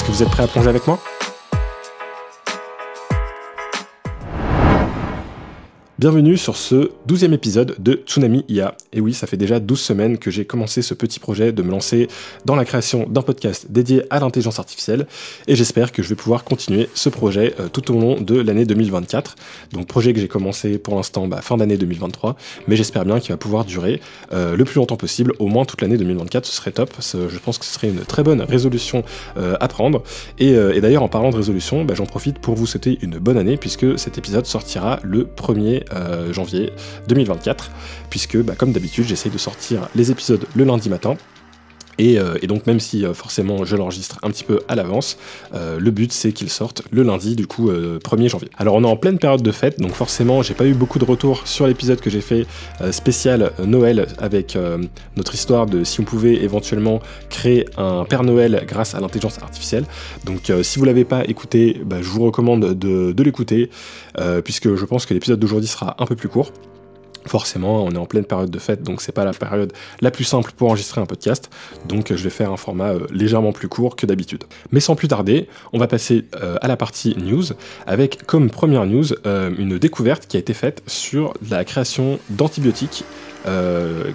Est-ce que vous êtes prêts à plonger avec moi? Bienvenue sur ce douzième épisode de Tsunami IA. Et oui, ça fait déjà 12 semaines que j'ai commencé ce petit projet de me lancer dans la création d'un podcast dédié à l'intelligence artificielle. Et j'espère que je vais pouvoir continuer ce projet euh, tout au long de l'année 2024. Donc projet que j'ai commencé pour l'instant bah, fin d'année 2023. Mais j'espère bien qu'il va pouvoir durer euh, le plus longtemps possible, au moins toute l'année 2024. Ce serait top. Je pense que ce serait une très bonne résolution euh, à prendre. Et, d'ailleurs, en parlant de résolution, bah, j'en profite pour vous souhaiter une bonne année puisque cet épisode sortira le 1er euh, janvier 2024, puisque bah, comme d'habitude j'essaye de sortir les épisodes le lundi matin. Et, euh, donc même si euh, forcément je l'enregistre un petit peu à l'avance, le but c'est qu'il sorte le lundi du coup 1er janvier. Alors on est en pleine période de fête, donc forcément j'ai pas eu beaucoup de retours sur l'épisode que j'ai fait spécial Noël avec notre histoire de si on pouvait éventuellement créer un Père Noël grâce à l'intelligence artificielle. Donc si vous l'avez pas écouté, bah, je vous recommande de l'écouter. Euh, puisque je pense que l'épisode d'aujourd'hui sera un peu plus court. Forcément, on est en pleine période de fête, donc c'est pas la période la plus simple pour enregistrer un podcast, donc je vais faire un format euh, légèrement plus court que d'habitude. Mais sans plus tarder, on va passer euh, à la partie news, avec comme première news une découverte qui a été faite sur la création d'antibiotiques euh,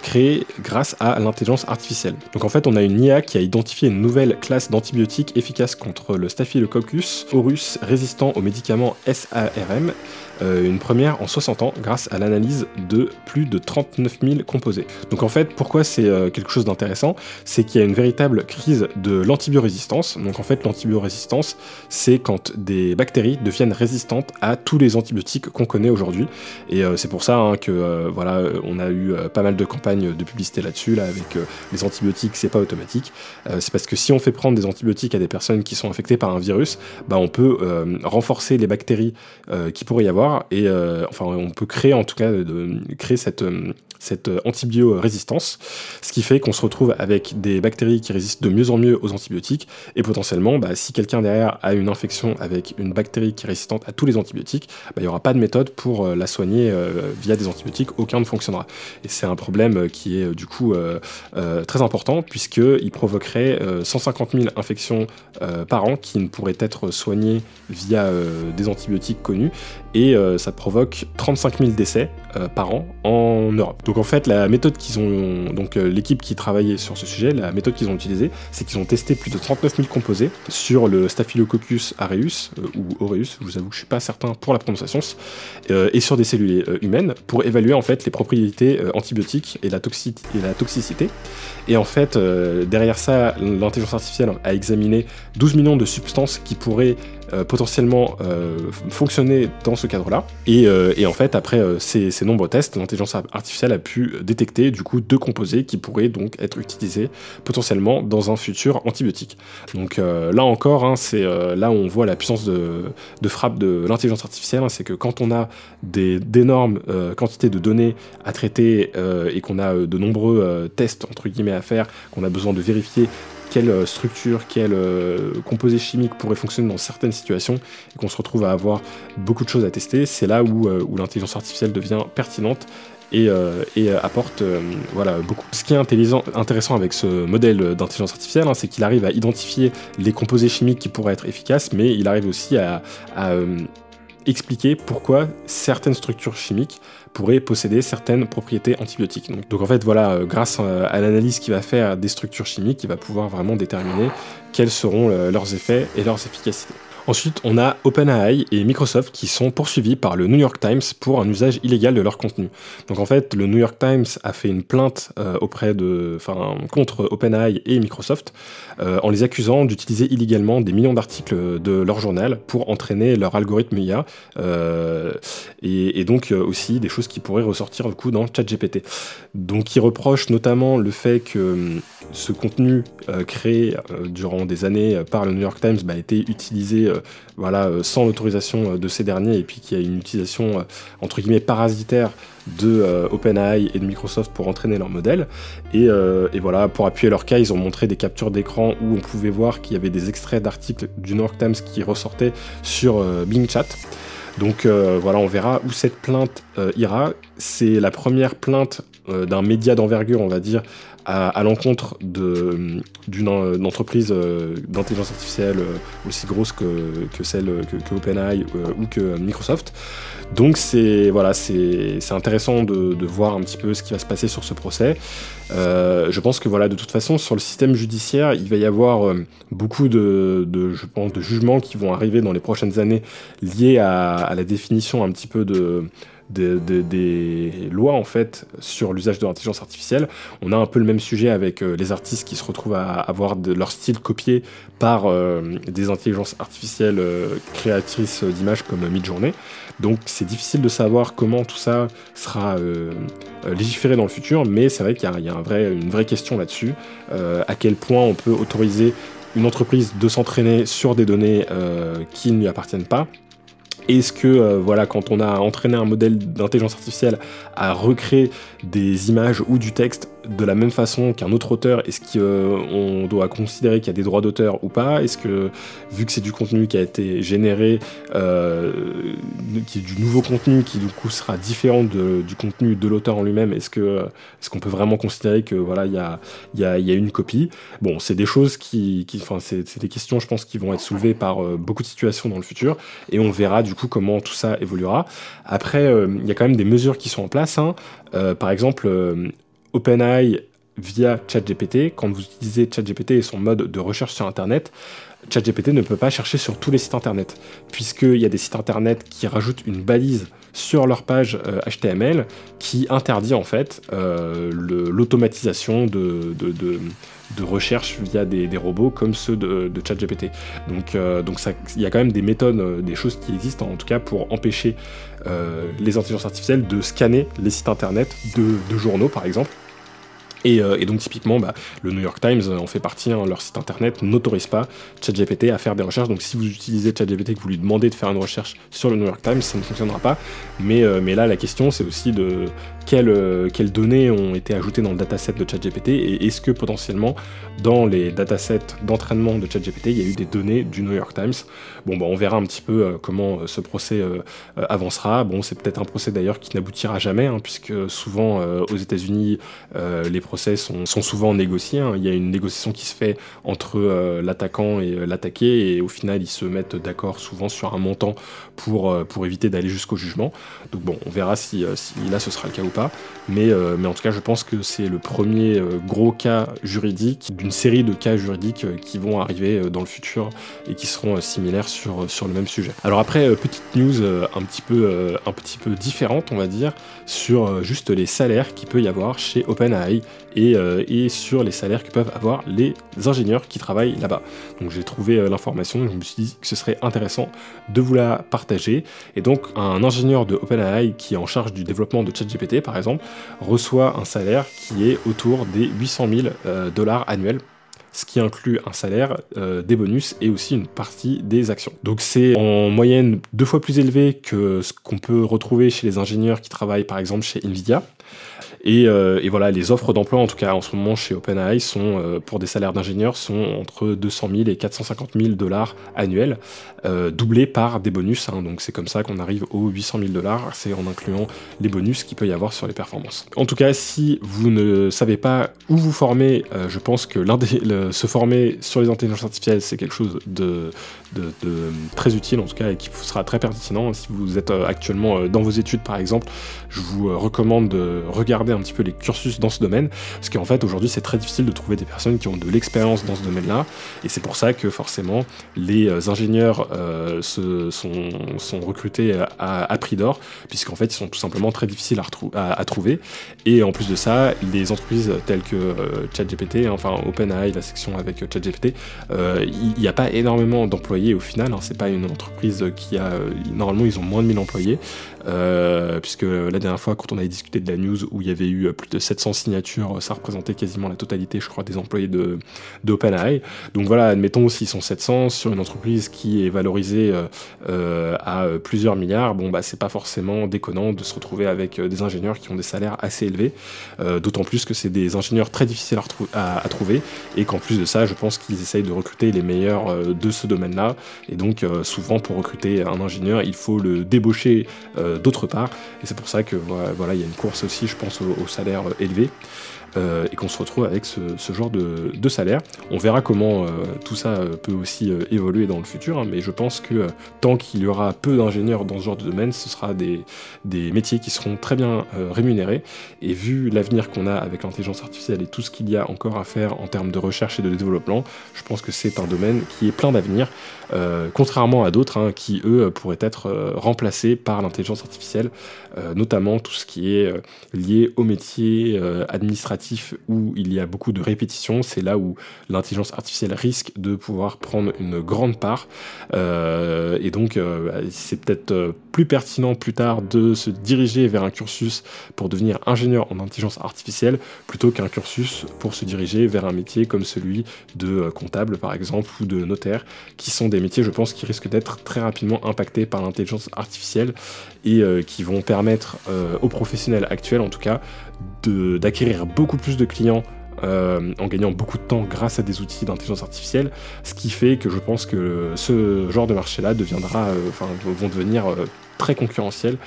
grâce à l'intelligence artificielle. Donc en fait, on a une IA qui a identifié une nouvelle classe d'antibiotiques efficaces contre le Staphylococcus aureus résistant aux médicaments SARM euh, une première en 60 ans grâce à l'analyse de plus de 39 000 composés. Donc en fait, pourquoi c'est euh, quelque chose d'intéressant? C'est qu'il y a une véritable crise de l'antibiorésistance. Donc en fait, l'antibiorésistance, c'est quand des bactéries deviennent résistantes à tous les antibiotiques qu'on connaît aujourd'hui. Et euh, c'est pour ça hein, que voilà, on a eu pas mal de campagnes de publicité là-dessus, là, avec les antibiotiques, c'est pas automatique. c'est parce que si on fait prendre des antibiotiques à des personnes qui sont infectées par un virus, bah, on peut renforcer les bactéries qui pourrait y avoir et euh, enfin on peut créer en tout cas créer cette euh, cette antibiorésistance, ce qui fait qu'on se retrouve avec des bactéries qui résistent de mieux en mieux aux antibiotiques, et potentiellement, bah, si quelqu'un derrière a une infection avec une bactérie qui est résistante à tous les antibiotiques, bah, il n'y aura pas de méthode pour euh, la soigner via des antibiotiques, aucun ne fonctionnera. Et c'est un problème qui est du coup très important, puisqu'il provoquerait 150 000 infections par an qui ne pourraient être soignées via des antibiotiques connus, et euh, ça provoque 35 000 décès euh, par an en Europe. En fait, la méthode qu'ils ont, donc euh, l'équipe qui travaillait sur ce sujet, la méthode qu'ils ont utilisée, c'est qu'ils ont testé plus de 39 000 composés sur le Staphylococcus aureus ou aureus, je vous avoue que je suis pas certain pour la prononciation, et sur des cellules humaines pour évaluer en fait les propriétés antibiotiques et la, et la toxicité. Et en fait, derrière ça, l'intelligence artificielle a examiné 12 millions de substances qui pourraient euh, potentiellement euh, fonctionner dans ce cadre-là. Et, euh, en fait, après ces, nombreux tests, l'intelligence artificielle a pu détecter du coup deux composés qui pourraient donc être utilisés potentiellement dans un futur antibiotique. Donc là encore, hein, c'est là où on voit la puissance de, frappe de l'intelligence artificielle, hein, c'est que quand on a d'énormes quantités de données à traiter et qu'on a de nombreux tests entre guillemets à faire, qu'on a besoin de vérifier quelle euh, structure, quel euh, composé chimique pourrait fonctionner dans certaines situations et qu'on se retrouve à avoir beaucoup de choses à tester, c'est là où, euh, l'intelligence artificielle devient pertinente et, apporte voilà, beaucoup. Ce qui est intéressant avec ce modèle d'intelligence artificielle, hein, c'est qu'il arrive à identifier les composés chimiques qui pourraient être efficaces, mais il arrive aussi à expliquer pourquoi certaines structures chimiques pourraient posséder certaines propriétés antibiotiques. Donc, en fait, voilà, euh, grâce euh, à l'analyse qu'il va faire des structures chimiques, il va pouvoir vraiment déterminer quels seront euh, leurs effets et leurs efficacités. Ensuite, on a OpenAI et Microsoft qui sont poursuivis par le New York Times pour un usage illégal de leur contenu. Donc en fait, le New York Times a fait une plainte euh, auprès de, contre OpenAI et Microsoft euh, en les accusant d'utiliser illégalement des millions d'articles de leur journal pour entraîner leur algorithme IA euh, et, et, donc aussi des choses qui pourraient ressortir du coup dans ChatGPT. Donc ils reprochent notamment le fait que ce contenu créé durant des années par le New York Times bah, a été utilisé voilà, euh, sans l'autorisation euh, de ces derniers, et puis qu'il y a une utilisation euh, entre guillemets parasitaire de OpenAI et de Microsoft pour entraîner leur modèle. Et, voilà, pour appuyer leur cas, ils ont montré des captures d'écran où on pouvait voir qu'il y avait des extraits d'articles du New York Times qui ressortaient sur Bing Chat. Donc voilà, on verra où cette plainte ira. C'est la première plainte d'un média d'envergure, on va dire, à, l'encontre d'une entreprise euh, d'intelligence artificielle euh, aussi grosse que, celle que, OpenAI euh, ou que Microsoft. Donc c'est voilà, c'est intéressant de, voir un petit peu ce qui va se passer sur ce procès. je pense que voilà, de toute façon, sur le système judiciaire, il va y avoir beaucoup de, je pense, de jugements qui vont arriver dans les prochaines années liés à la définition un petit peu de des lois en fait sur l'usage de l'intelligence artificielle. On a un peu le même sujet avec euh, les artistes qui se retrouvent à avoir de, leur style copié par euh, des intelligences artificielles euh, créatrices d'images comme Midjourney. Donc c'est difficile de savoir comment tout ça sera légiféré dans le futur, mais c'est vrai qu'il y a, une vraie question là-dessus. à quel point on peut autoriser une entreprise de s'entraîner sur des données qui ne lui appartiennent pas est-ce que, euh, voilà, quand on a entraîné un modèle d'intelligence artificielle à recréer des images ou du texte de la même façon qu'un autre auteur, est-ce qu'on euh, doit considérer qu'il y a des droits d'auteur ou pas? Est-ce que, vu que c'est du contenu qui a été généré, euh, qui est du nouveau contenu qui du coup sera différent du contenu de l'auteur en lui-même, est-ce qu'on peut vraiment considérer que voilà il y a, y, a, y a une copie? Bon, c'est des choses qui, c'est questions, je pense, qui vont être soulevées par beaucoup de situations dans le futur, et on verra du coup comment tout ça évoluera. Après, euh, il y a quand même des mesures qui sont en place. Hein. Euh, par exemple, euh, OpenAI via ChatGPT, quand vous utilisez ChatGPT et son mode de recherche sur Internet, ChatGPT ne peut pas chercher sur tous les sites Internet, puisqu'il y a des sites Internet qui rajoutent une balise sur leur page HTML qui interdit en fait l'automatisation de, de recherche via des, robots comme ceux de, ChatGPT. Donc, euh, donc il y a quand même des méthodes, euh, des choses qui existent en tout cas pour empêcher euh, les intelligences artificielles de scanner les sites internet de journaux par exemple et, donc typiquement, bah, le New York Times en fait partie, hein, leur site internet n'autorise pas ChatGPT à faire des recherches. Donc si vous utilisez ChatGPT et que vous lui demandez de faire une recherche sur le New York Times, ça ne fonctionnera pas. Mais, mais là, la question, c'est aussi de quelles, euh, quelles, données ont été ajoutées dans le dataset de ChatGPT et est-ce que potentiellement dans les datasets d'entraînement de ChatGPT, il y a eu des données du New York Times? Bon, bah, on verra un petit peu comment ce procès avancera. Bon, c'est peut-être un procès d'ailleurs qui n'aboutira jamais, hein, puisque souvent aux États-Unis, les procès sont, souvent négociés. Hein. Il y a une négociation qui se fait entre euh, l'attaquant et euh, l'attaqué, et au final, ils se mettent d'accord souvent sur un montant pour, euh, éviter d'aller jusqu'au jugement. Donc bon, on verra si, si, là ce sera le cas ou Mais, mais en tout cas, je pense que c'est le premier gros cas juridique d'une série de cas juridiques qui vont arriver dans le futur et qui seront similaires sur, sur le même sujet. Alors après, petite news un petit peu, un petit peu différente, on va dire, sur juste les salaires qu'il peut y avoir chez OpenAI euh, et, sur les salaires que peuvent avoir les ingénieurs qui travaillent là-bas. Donc j'ai trouvé euh, l'information, je me suis dit que ce serait intéressant de vous la partager. Et donc un ingénieur de OpenAI qui est en charge du développement de ChatGPT par exemple reçoit un salaire qui est autour des 800 000 euh, dollars annuels ce qui inclut un salaire, des bonus et aussi une partie des actions. Donc c'est en moyenne deux fois plus élevé que ce qu'on peut retrouver chez les ingénieurs qui travaillent par exemple chez Nvidia. Euh, et, voilà, les offres d'emploi, en tout cas en ce moment chez OpenAI, sont euh, pour des salaires d'ingénieurs sont entre 200 000 et 450 000 dollars annuels, euh, doublés par des bonus. Hein. donc c'est comme ça qu'on arrive aux 800 000 dollars. C'est en incluant les bonus qu'il peut y avoir sur les performances. En tout cas, si vous ne savez pas où vous former, je pense que se former sur les intelligences artificielles, c'est quelque chose de, de, très utile en tout cas et qui sera très pertinent. Si vous êtes actuellement dans vos études par exemple, je vous recommande de regarder un petit peu les cursus dans ce domaine, parce qu'en fait aujourd'hui c'est très difficile de trouver des personnes qui ont de l'expérience dans ce domaine-là, et c'est pour ça que forcément les euh, ingénieurs euh, se, sont, recrutés à, à prix d'or, puisqu'en fait ils sont tout simplement très difficiles à, trouver, et en plus de ça, les entreprises telles que euh, ChatGPT, enfin OpenAI, la section avec ChatGPT, il n'y a pas énormément d'employés au final, hein, c'est pas une entreprise qui a, normalement ils ont moins de 1000 employés, euh, puisque la dernière fois, quand on avait discuté de la news où il y avait eu plus de 700 signatures, ça représentait quasiment la totalité, je crois, des employés de. Donc voilà, admettons s'ils sont 700 sur une entreprise qui est valorisée euh, euh, à plusieurs milliards, bon bah c'est pas forcément déconnant de se retrouver avec des ingénieurs qui ont des salaires assez élevés, d'autant plus que c'est des ingénieurs très difficiles à, trouver et qu'en plus de ça, je pense qu'ils essayent de recruter les meilleurs de ce domaine-là. Et donc souvent pour recruter un ingénieur, il faut le débaucher d'autre part. Et c'est pour ça que voilà, il y a une course aussi, je pense, au, salaire élevé. Euh, et qu'on se retrouve avec ce, genre de, salaire. On verra comment euh, tout ça euh, peut aussi évoluer dans le futur, hein, mais je pense que tant qu'il y aura peu d'ingénieurs dans ce genre de domaine, ce sera des, métiers qui seront très bien rémunérés. Et vu l'avenir qu'on a avec l'intelligence artificielle et tout ce qu'il y a encore à faire en termes de recherche et de développement, je pense que c'est un domaine qui est plein d'avenir. Contrairement à d'autres hein, qui, eux, pourraient être remplacés par l'intelligence artificielle, notamment tout ce qui est lié au métier où il y a beaucoup de répétitions. C'est là où l'intelligence artificielle risque de pouvoir prendre une grande part. et donc, c'est peut-être plus pertinent plus tard de se diriger vers un cursus pour devenir ingénieur en intelligence artificielle plutôt qu'un cursus pour se diriger vers un métier comme celui de comptable, par exemple, ou de notaire, qui sont des métiers, je pense, qui risquent d'être très rapidement impactés par l'intelligence artificielle et euh, qui vont permettre euh, aux professionnels actuels, en tout cas, d'acquérir beaucoup plus de clients euh, en gagnant beaucoup de temps grâce à des outils d'intelligence artificielle, ce qui fait que je pense que ce genre de marché-là deviendra, enfin, vont devenir très concurrentiels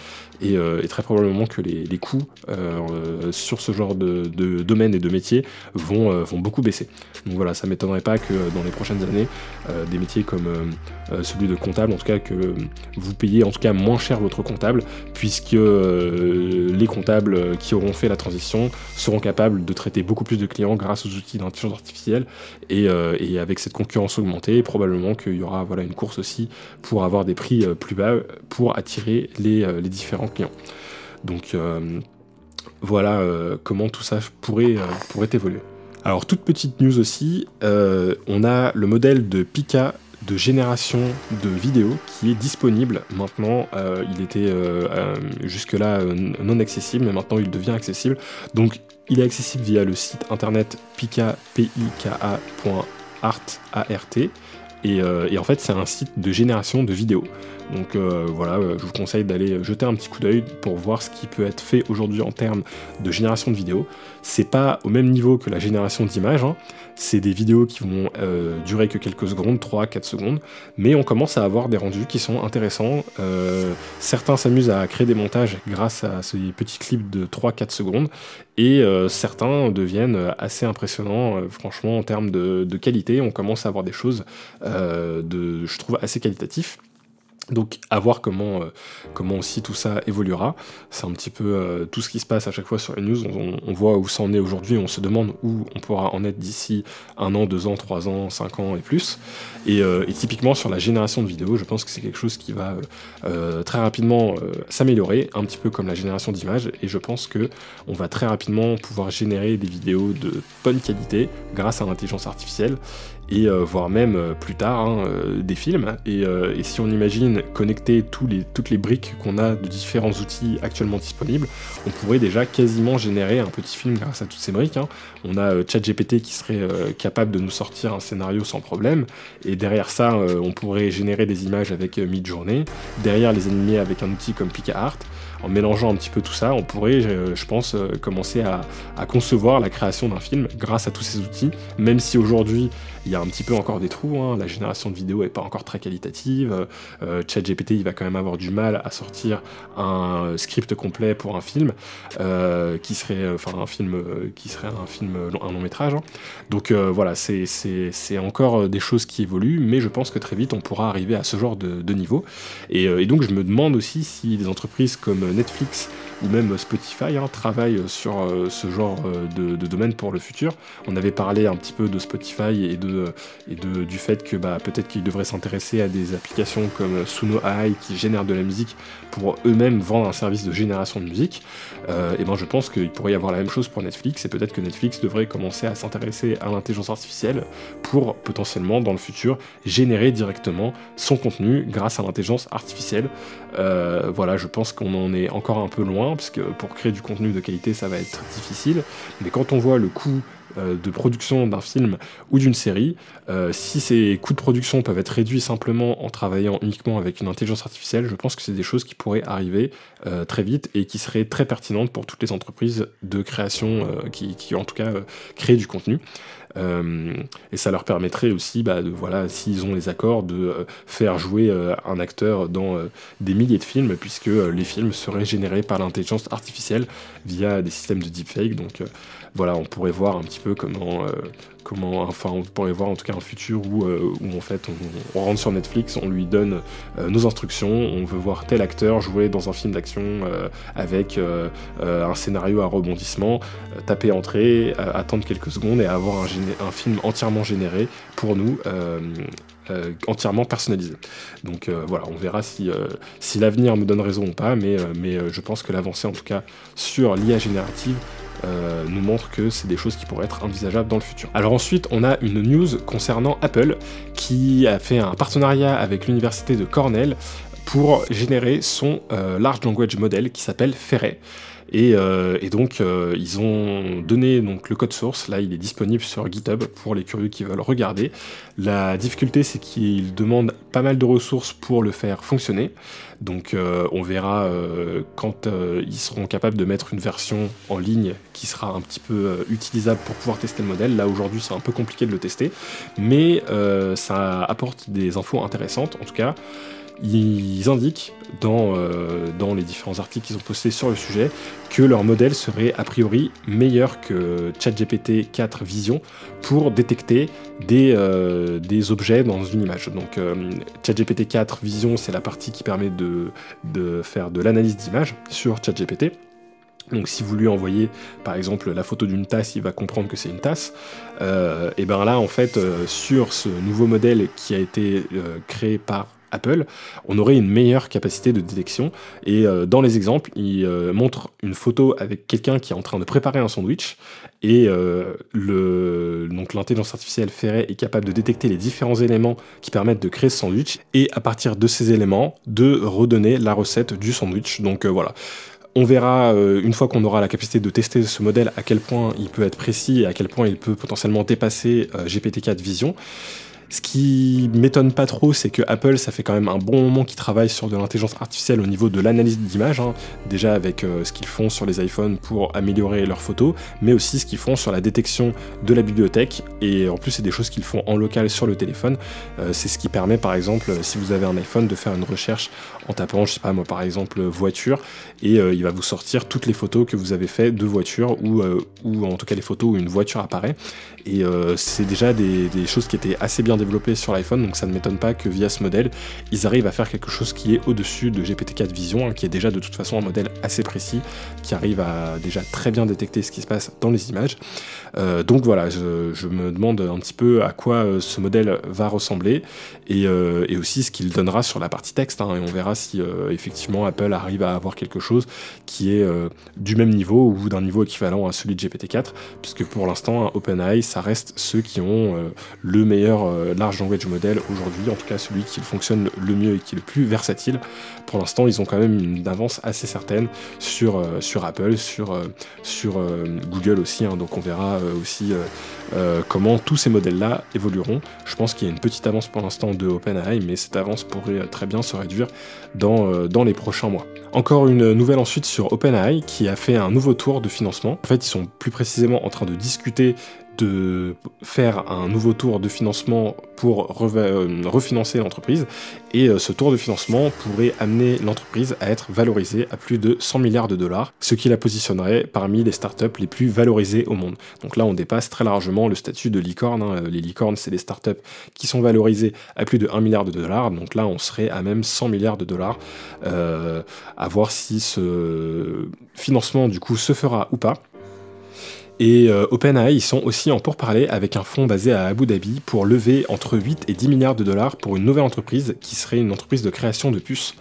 euh, et, très probablement que les, coûts euh, sur ce genre de, domaine et de métier vont, euh, vont beaucoup baisser. Donc voilà, ça m'étonnerait pas que dans les prochaines années, des métiers comme celui de comptable, en tout cas que vous payez en tout cas moins cher votre comptable, puisque les comptables qui auront fait la transition seront capables de traiter beaucoup plus de clients grâce aux outils d'intelligence artificielle et, et, avec cette concurrence augmentée, probablement qu'il y aura voilà, une course aussi pour avoir des prix plus bas pour attirer les, les différents clients. Donc euh, voilà euh, comment tout ça pourrait, euh, pourrait évoluer. Alors toute petite news aussi, on a le modèle de Pika de génération de vidéos qui est disponible maintenant. il était jusque-là non accessible, mais maintenant il devient accessible. Donc il est accessible via le site internet pika, et, et en fait c'est un site de génération de vidéos. Donc euh, voilà, euh, je vous conseille d'aller jeter un petit coup d'œil pour voir ce qui peut être fait aujourd'hui en termes de génération de vidéos. C'est pas au même niveau que la génération d'images, hein. c'est des vidéos qui vont euh, durer que quelques secondes, 3-4 secondes, mais on commence à avoir des rendus qui sont intéressants. certains s'amusent à créer des montages grâce à ces petits clips de 3-4 secondes, et certains deviennent assez impressionnants, franchement, en termes de, qualité. On commence à avoir des choses, je trouve, assez qualitatifs. Donc à voir comment, euh, comment aussi tout ça évoluera. C'est un petit peu euh, tout ce qui se passe à chaque fois sur les news. On, voit où ça est aujourd'hui, on se demande où on pourra en être d'ici un an, deux ans, trois ans, cinq ans et plus. Et, euh, typiquement sur la génération de vidéos, je pense que c'est quelque chose qui va très rapidement s'améliorer, un petit peu comme la génération d'images. Et je pense que on va très rapidement pouvoir générer des vidéos de bonne qualité grâce à l'intelligence artificielle et voire même plus tard hein, des films. Et, si on imagine connecter tous les, toutes les briques qu'on a de différents outils actuellement disponibles, on pourrait déjà quasiment générer un petit film grâce à toutes ces briques. Hein. On a ChatGPT qui serait capable de nous sortir un scénario sans problème, et derrière ça, on pourrait générer des images avec Midjourney, derrière les animer avec un outil comme PicaArt en mélangeant un petit peu tout ça, on pourrait, je pense, commencer à concevoir la création d'un film grâce à tous ces outils, même si aujourd'hui il y a un petit peu encore des trous, hein. la génération de vidéos est pas encore très qualitative, euh, ChatGPT va quand même avoir du mal à sortir un script complet pour un film, euh, qui serait enfin un film euh, qui serait un film un long métrage. Hein. Donc voilà, c'est encore des choses qui évoluent, mais je pense que très vite on pourra arriver à ce genre de, niveau. Et, donc je me demande aussi si des entreprises comme Netflix ou même Spotify hein, travaillent sur ce genre de, domaine pour le futur. On avait parlé un petit peu de Spotify et, de, du fait que bah, peut-être qu'ils devraient s'intéresser à des applications comme Suno AI qui génèrent de la musique pour eux-mêmes vendre un service de génération de musique. et ben je pense qu'il pourrait y avoir la même chose pour Netflix et peut-être que Netflix devrait commencer à s'intéresser à l'intelligence artificielle pour potentiellement dans le futur générer directement son contenu grâce à l'intelligence artificielle. Euh, voilà, je pense qu'on en est encore un peu loin, parce que pour créer du contenu de qualité, ça va être difficile. Mais quand on voit le coût de production d'un film ou d'une série, euh, si ces coûts de production peuvent être réduits simplement en travaillant uniquement avec une intelligence artificielle, je pense que c'est des choses qui pourraient arriver très vite et qui seraient très pertinentes pour toutes les entreprises de création qui, en tout cas, créent du contenu. Euh, et ça leur permettrait aussi, bah, de, voilà, s'ils ont les accords, de euh, faire jouer euh, un acteur dans des milliers de films, puisque les films seraient générés par l'intelligence artificielle via des systèmes de deepfake. Voilà, on pourrait voir un petit peu comment, comment, enfin, on pourrait voir en tout cas un futur où, où en fait on, rentre sur Netflix, on lui donne nos instructions, on veut voir tel acteur jouer dans un film d'action avec un scénario à rebondissement, taper entrée, attendre quelques secondes et avoir un, film entièrement généré pour nous. Euh, euh, entièrement personnalisé. Donc euh, voilà, on verra si, si l'avenir me donne raison ou pas, mais, mais je pense que l'avancée en tout cas sur l'IA générative nous montre que c'est des choses qui pourraient être envisageables dans le futur. Alors ensuite, on a une news concernant Apple qui a fait un partenariat avec l'université de Cornell pour générer son large language model qui s'appelle Ferret. Euh, et, donc, euh, ils ont donné donc, le code source. Là, il est disponible sur GitHub pour les curieux qui veulent regarder. La difficulté, c'est qu'ils demandent pas mal de ressources pour le faire fonctionner. Donc, euh, on verra quand ils seront capables de mettre une version en ligne qui sera un petit peu utilisable pour pouvoir tester le modèle. Là, aujourd'hui, c'est un peu compliqué de le tester. Mais ça apporte des infos intéressantes, en tout cas ils indiquent dans, euh, dans les différents articles qu'ils ont postés sur le sujet que leur modèle serait a priori meilleur que ChatGPT 4 Vision pour détecter des, euh, des objets dans une image. Donc euh, ChatGPT 4 Vision, c'est la partie qui permet de, de faire de l'analyse d'image sur ChatGPT. Donc si vous lui envoyez par exemple la photo d'une tasse, il va comprendre que c'est une tasse. et bien là en fait sur ce nouveau modèle qui a été créé par Apple, on aurait une meilleure capacité de détection. Et euh, dans les exemples, il euh, montre une photo avec quelqu'un qui est en train de préparer un sandwich. Et euh, donc l'intelligence artificielle Ferret est capable de détecter les différents éléments qui permettent de créer ce sandwich. Et à partir de ces éléments, de redonner la recette du sandwich. Donc voilà. On verra une fois qu'on aura la capacité de tester ce modèle à quel point il peut être précis et à quel point il peut potentiellement dépasser GPT-4 Vision. Ce qui m'étonne pas trop, c'est que Apple, ça fait quand même un bon moment qu'ils travaillent sur de l'intelligence artificielle au niveau de l'analyse d'image, hein. déjà avec euh, ce qu'ils font sur les iPhones pour améliorer leurs photos, mais aussi ce qu'ils font sur la détection de la bibliothèque, et en plus c'est des choses qu'ils font en local sur le téléphone. Euh, c'est ce qui permet par exemple, si vous avez un iPhone, de faire une recherche en tapant, je sais pas moi par exemple, voiture, et euh, il va vous sortir toutes les photos que vous avez fait de voiture, ou, en tout cas les photos où une voiture apparaît, et c'est déjà des choses qui étaient assez bien développé sur l'iPhone, donc ça ne m'étonne pas que via ce modèle, ils arrivent à faire quelque chose qui est au-dessus de GPT-4 Vision, hein, qui est déjà de toute façon un modèle assez précis, qui arrive à déjà très bien détecter ce qui se passe dans les images. Euh, donc voilà, je, me demande un petit peu à quoi euh, ce modèle va ressembler et, euh, aussi ce qu'il donnera sur la partie texte, hein, et on verra si effectivement Apple arrive à avoir quelque chose qui est du même niveau ou d'un niveau équivalent à celui de GPT-4, puisque pour l'instant, OpenAI, ça reste ceux qui ont le meilleur large language model aujourd'hui, en tout cas celui qui fonctionne le mieux et qui est le plus versatile. Pour l'instant, ils ont quand même une avance assez certaine sur, euh, sur Apple, sur, euh, sur euh, Google aussi, hein. donc on verra aussi comment tous ces modèles-là évolueront. Je pense qu'il y a une petite avance pour l'instant de OpenAI, mais cette avance pourrait très bien se réduire dans, dans les prochains mois. Encore une nouvelle ensuite sur OpenAI qui a fait un nouveau tour de financement. En fait, ils sont plus précisément en train de discuter de faire un nouveau tour de financement pour euh, refinancer l'entreprise. Et ce tour de financement pourrait amener l'entreprise à être valorisée à plus de 100 milliards de dollars, ce qui la positionnerait parmi les startups les plus valorisées au monde. Donc là, on dépasse très largement le statut de licorne. Hein. Les licornes, c'est des startups qui sont valorisées à plus de 1 milliard de dollars. Donc là, on serait à même 100 milliards de dollars. à voir si ce financement, du coup, se fera ou pas. Et euh, OpenAI, ils sont aussi en pourparlers avec un fonds basé à Abu Dhabi pour lever entre 8 et 10 milliards de dollars pour une nouvelle entreprise qui serait une entreprise de création de puces.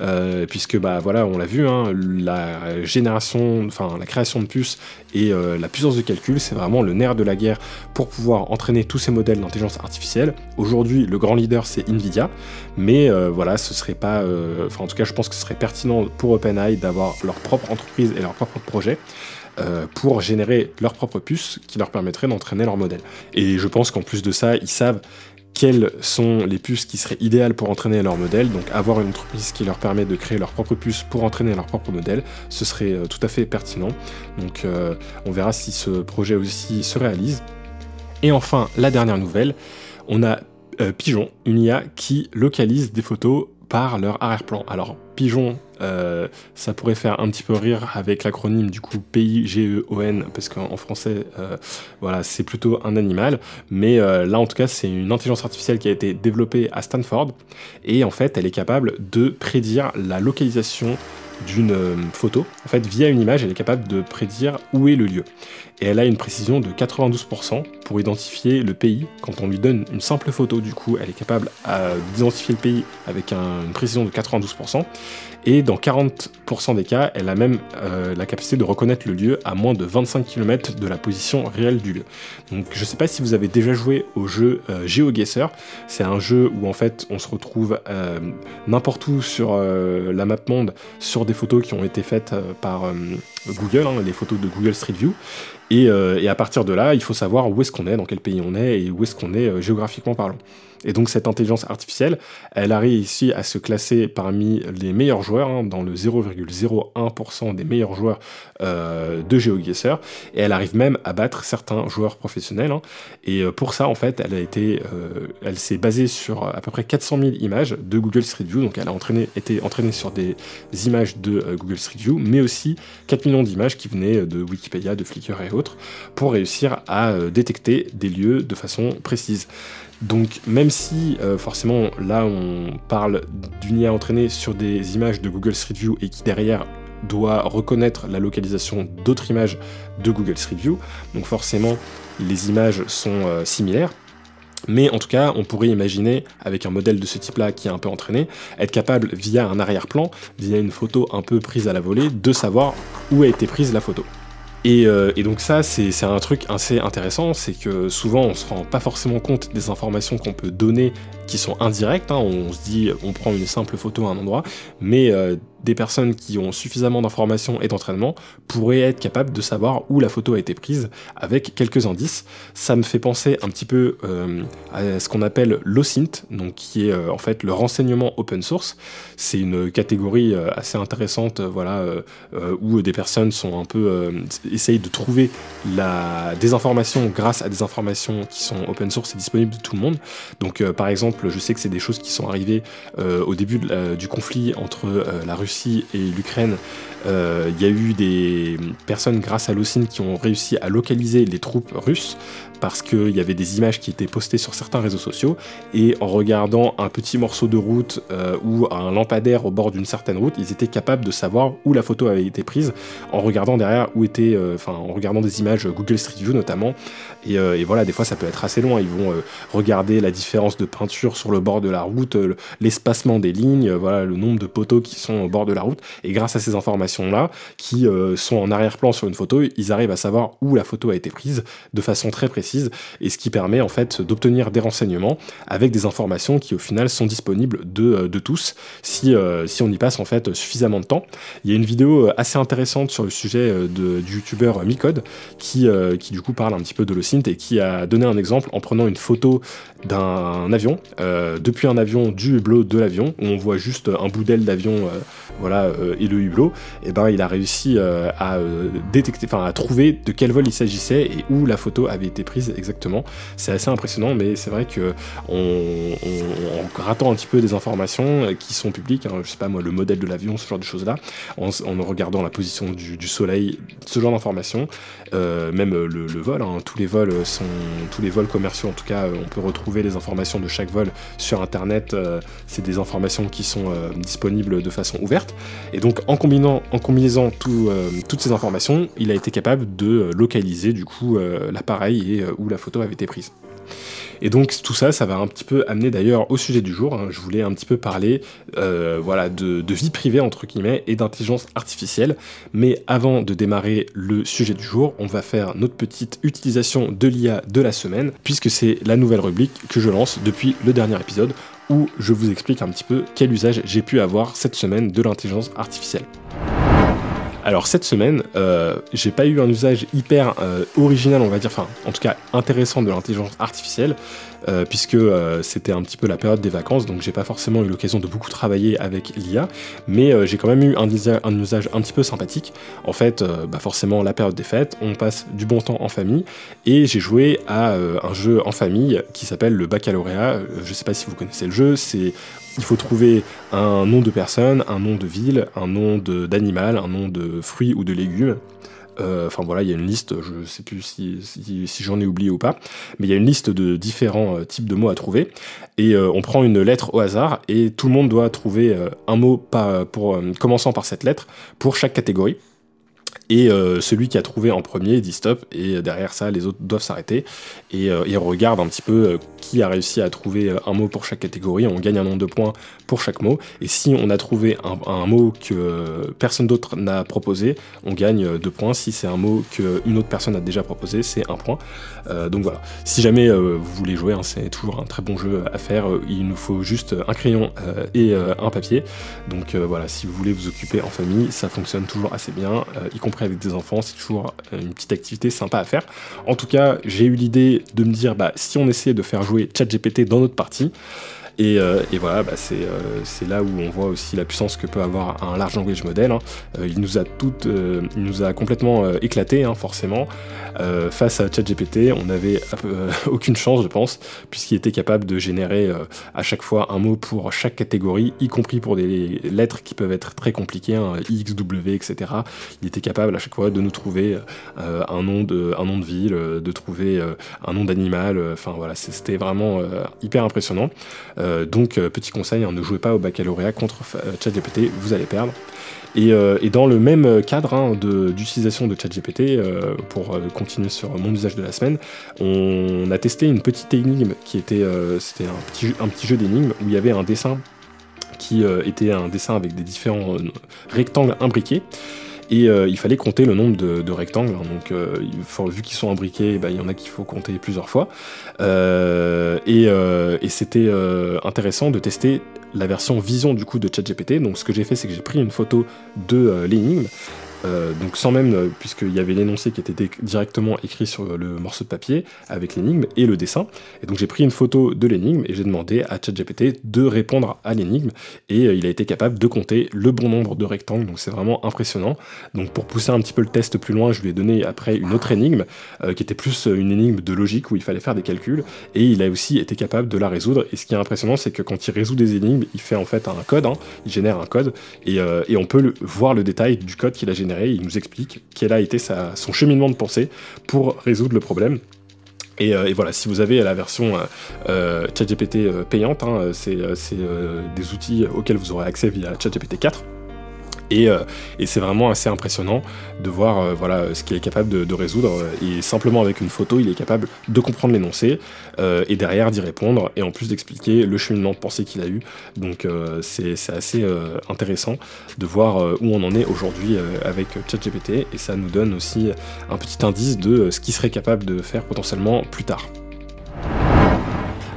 Euh, puisque bah voilà, on l'a vu, hein, la génération, enfin la création de puces et euh, la puissance de calcul, c'est vraiment le nerf de la guerre pour pouvoir entraîner tous ces modèles d'intelligence artificielle. Aujourd'hui, le grand leader c'est Nvidia, mais voilà, ce serait pas, enfin en tout cas, je pense que ce serait pertinent pour OpenAI d'avoir leur propre entreprise et leur propre projet. Euh, pour générer leur propre puce qui leur permettrait d'entraîner leur modèle. Et je pense qu'en plus de ça, ils savent quelles sont les puces qui seraient idéales pour entraîner leur modèle. Donc avoir une entreprise qui leur permet de créer leur propre puce pour entraîner leur propre modèle, ce serait euh, tout à fait pertinent. Donc euh, on verra si ce projet aussi se réalise. Et enfin, la dernière nouvelle, on a Pigeon, une IA qui localise des photos par leur arrière-plan. Alors, pigeon, euh, ça pourrait faire un petit peu rire avec l'acronyme du coup P-I-G-E-O-N, parce qu'en français, euh, voilà, c'est plutôt un animal. Mais euh, là, en tout cas, c'est une intelligence artificielle qui a été développée à Stanford, et en fait, elle est capable de prédire la localisation d'une photo. En fait, via une image, elle est capable de prédire où est le lieu. Et elle a une précision de 92% pour identifier le pays. Quand on lui donne une simple photo, du coup, elle est capable d'identifier le pays avec une précision de 92%. Et dans 40% des cas, elle a même euh, la capacité de reconnaître le lieu à moins de 25 km de la position réelle du lieu. Donc je ne sais pas si vous avez déjà joué au jeu euh, GeoGuessr. C'est un jeu où en fait on se retrouve euh, n'importe où sur la map monde sur des photos qui ont été faites par Google, hein, les photos de Google Street View. Et, à partir de là, il faut savoir où est-ce qu'on est, dans quel pays on est et où est-ce qu'on est géographiquement parlant. Et donc cette intelligence artificielle, elle arrive ici à se classer parmi les meilleurs joueurs, hein, dans le 0,01% des meilleurs joueurs euh, de GeoGuessr, et elle arrive même à battre certains joueurs professionnels. Hein. Et euh, pour ça, en fait, elle a été, euh, elle s'est basée sur à peu près 400 000 images de Google Street View, donc elle a entraîné, été entraînée sur des images de Google Street View, mais aussi 4 millions d'images qui venaient de Wikipédia, de Flickr et autres, pour réussir à détecter des lieux de façon précise. Donc même si euh, forcément là on parle d'une IA entraînée sur des images de Google Street View et qui derrière doit reconnaître la localisation d'autres images de Google Street View, donc forcément les images sont euh, similaires. Mais en tout cas, on pourrait imaginer, avec un modèle de ce type-là qui est un peu entraîné, être capable, via un arrière-plan, via une photo un peu prise à la volée, de savoir où a été prise la photo. Euh, et, donc ça, c'est un truc assez intéressant, c'est que souvent on se rend pas forcément compte des informations qu'on peut donner qui sont indirectes. Hein. On se dit, on prend une simple photo à un endroit, mais euh, des personnes qui ont suffisamment d'informations et d'entraînement pourraient être capables de savoir où la photo a été prise avec quelques indices. Ça me fait penser un petit peu euh, à ce qu'on appelle l'OSINT, donc qui est euh, en fait le renseignement open source. C'est une catégorie euh, assez intéressante, voilà, où des personnes sont un peu essayent de trouver la, des informations grâce à des informations qui sont open source et disponibles de tout le monde. Donc par exemple, je sais que c'est des choses qui sont arrivées au début du conflit entre la Russie et l'Ukraine, euh, il y a eu des personnes grâce à l'OSINT qui ont réussi à localiser les troupes russes parce qu'il y avait des images qui étaient postées sur certains réseaux sociaux et en regardant un petit morceau de route euh, ou un lampadaire au bord d'une certaine route, ils étaient capables de savoir où la photo avait été prise en regardant derrière où était, euh, enfin en regardant des images Google Street View notamment. Et, et, voilà, des fois ça peut être assez loin. Ils vont regarder la différence de peinture sur le bord de la route, l'espacement des lignes, voilà le nombre de poteaux qui sont au bord de la route. Et grâce à ces informations-là, qui euh, sont en arrière-plan sur une photo, ils arrivent à savoir où la photo a été prise de façon très précise, et ce qui permet en fait d'obtenir des renseignements avec des informations qui au final sont disponibles de, euh, de tous si, euh, si on y passe en fait suffisamment de temps. Il y a une vidéo assez intéressante sur le sujet de, du youtubeur Micode qui, qui du coup parle un petit peu de l'OSINT et qui a donné un exemple en prenant une photo d'un avion depuis un avion du hublot de l'avion, où on voit juste un bout d'aile d'avion voilà, et le hublot, et ben il a réussi à détecter, enfin à trouver de quel vol il s'agissait et où la photo avait été prise exactement. C'est assez impressionnant, mais c'est vrai que en grattant un petit peu des informations qui sont publiques, hein, je sais pas moi, le modèle de l'avion, ce genre de choses-là, en, regardant la position du, soleil, ce genre d'informations, euh, même le, vol, hein, tous les vols commerciaux en tout cas, on peut retrouver les informations de chaque vol sur internet, euh, c'est des informations qui sont euh, disponibles de façon ouverte, et donc en combinant, combinant toutes ces informations, il a été capable de localiser du coup l'appareil et où la photo avait été prise. Et donc tout ça, ça va un petit peu amener d'ailleurs au sujet du jour. Hein. Je voulais un petit peu parler euh, voilà, de, vie privée entre guillemets et d'intelligence artificielle. Mais avant de démarrer le sujet du jour, on va faire notre petite utilisation de l'IA de la semaine, puisque c'est la nouvelle rubrique que je lance depuis le dernier épisode où je vous explique un petit peu quel usage j'ai pu avoir cette semaine de l'intelligence artificielle. Alors cette semaine, euh, j'ai pas eu un usage hyper euh, original, on va dire, enfin en tout cas intéressant de l'intelligence artificielle, euh, puisque c'était un petit peu la période des vacances, donc j'ai pas forcément eu l'occasion de beaucoup travailler avec l'IA, mais j'ai quand même eu un, usage un petit peu sympathique. En fait, bah forcément la période des fêtes, on passe du bon temps en famille, et j'ai joué à un jeu en famille qui s'appelle le baccalauréat. Je sais pas si vous connaissez le jeu, c'est il faut trouver un nom de personne, un nom de ville, un nom d'animal, un nom de fruits ou de légumes. Euh, enfin voilà, il y a une liste, je ne sais plus si, j'en ai oublié ou pas, mais il y a une liste de différents euh, types de mots à trouver. Et euh, on prend une lettre au hasard et tout le monde doit trouver un mot commençant par cette lettre pour chaque catégorie. Et celui qui a trouvé en premier dit stop, et derrière ça, les autres doivent s'arrêter. Et, on regarde un petit peu qui a réussi à trouver euh, un mot pour chaque catégorie, on gagne un nombre de points pour chaque mot. Et si on a trouvé un, mot que personne d'autre n'a proposé, on gagne euh, deux points. Si c'est un mot qu'une autre personne a déjà proposé, c'est un point. Euh, donc voilà. Si jamais vous voulez jouer, hein, c'est toujours un très bon jeu à faire. Il nous faut juste un crayon et un papier. Donc voilà, si vous voulez vous occuper en famille, ça fonctionne toujours assez bien, avec des enfants. C'est toujours une petite activité sympa à faire. En tout cas, j'ai eu l'idée de me dire, bah, si on essayait de faire jouer ChatGPT dans notre partie. Euh, et, voilà, bah, euh, c'est là où on voit aussi la puissance que peut avoir un large language model. Hein. Euh, il nous a tout, il nous a complètement éclaté, hein, forcément. face à ChatGPT, on n'avait aucune chance, je pense, puisqu'il était capable de générer à chaque fois un mot pour chaque catégorie, y compris pour des lettres qui peuvent être très compliquées, hein, X, W, etc. Il était capable à chaque fois de nous trouver un nom de, un nom de ville, de trouver un nom d'animal. Enfin voilà, c'était vraiment hyper impressionnant. Donc, euh, petit conseil, hein, ne jouez pas au baccalauréat contre euh, ChatGPT, vous allez perdre. Et, dans le même cadre hein, d'utilisation de, ChatGPT, pour continuer sur mon usage de la semaine, on a testé une petite énigme qui était, c'était un petit, un petit jeu d'énigmes où il y avait un dessin qui était un dessin avec des différents rectangles imbriqués. Et euh, il fallait compter le nombre de, rectangles. Hein. donc, euh, vu qu'ils sont imbriqués, bah, il y en a qu'il faut compter plusieurs fois. Euh, et, c'était intéressant de tester la version vision du coup de ChatGPT. Donc, ce que j'ai fait, c'est que j'ai pris une photo de l'énigme euh, donc sans même, euh, puisqu'il y avait l'énoncé qui était directement écrit sur le morceau de papier avec l'énigme et le dessin. Et donc j'ai pris une photo de l'énigme et j'ai demandé à ChatGPT de répondre à l'énigme et euh, il a été capable de compter le bon nombre de rectangles. Donc c'est vraiment impressionnant. Donc pour pousser un petit peu le test plus loin, je lui ai donné après une autre énigme qui était plus une énigme de logique où il fallait faire des calculs et il a aussi été capable de la résoudre. Et ce qui est impressionnant, c'est que quand il résout des énigmes, il fait en fait un code, hein. il génère un code et, et on peut voir le détail du code qu'il a généré il nous explique quel a été son cheminement de pensée pour résoudre le problème. Et, euh, voilà, si vous avez la version euh, euh ChatGPT payante, hein, c'est des outils auxquels vous aurez accès via ChatGPT 4. Euh, et, c'est vraiment assez impressionnant de voir euh, voilà, ce qu'il est capable de, résoudre. Et simplement avec une photo, il est capable de comprendre l'énoncé euh, et derrière d'y répondre et en plus d'expliquer le cheminement de pensée qu'il a eu. Donc c'est assez intéressant de voir où on en est aujourd'hui avec ChatGPT et ça nous donne aussi un petit indice de ce qu'il serait capable de faire potentiellement plus tard.